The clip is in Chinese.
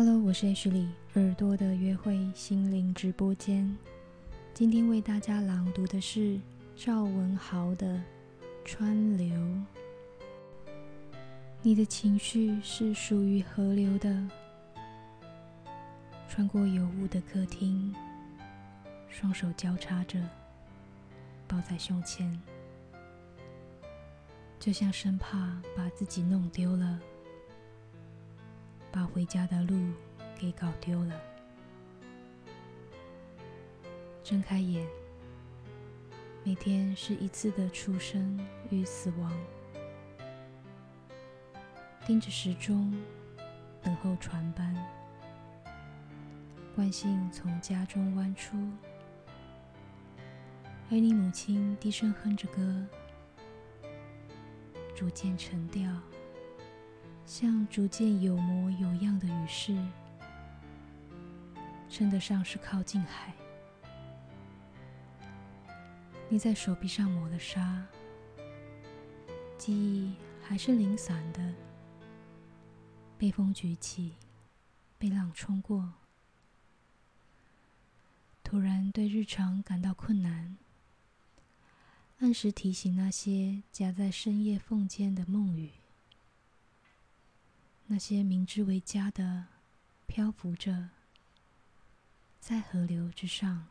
Hello，我是 H 李，耳朵的约会心灵直播间。今天为大家朗读的是赵文豪的《川流》。你的情绪是属于河流的，穿过有雾的客厅，双手交叉着，抱在胸前，就像生怕把自己弄丢了。把回家的路给搞丢了。睁开眼，每天是一次的出生与死亡。盯着时钟，等候船班。惯性从家中弯出，而你母亲低声哼着歌，逐渐沉掉。像逐渐有模有样的雨势，称得上是靠近海。你在手臂上抹了沙，记忆还是零散的，被风举起，被浪冲过。突然对日常感到困难，按时提醒那些夹在深夜缝间的梦语。那些明知为家的，漂浮着，在河流之上。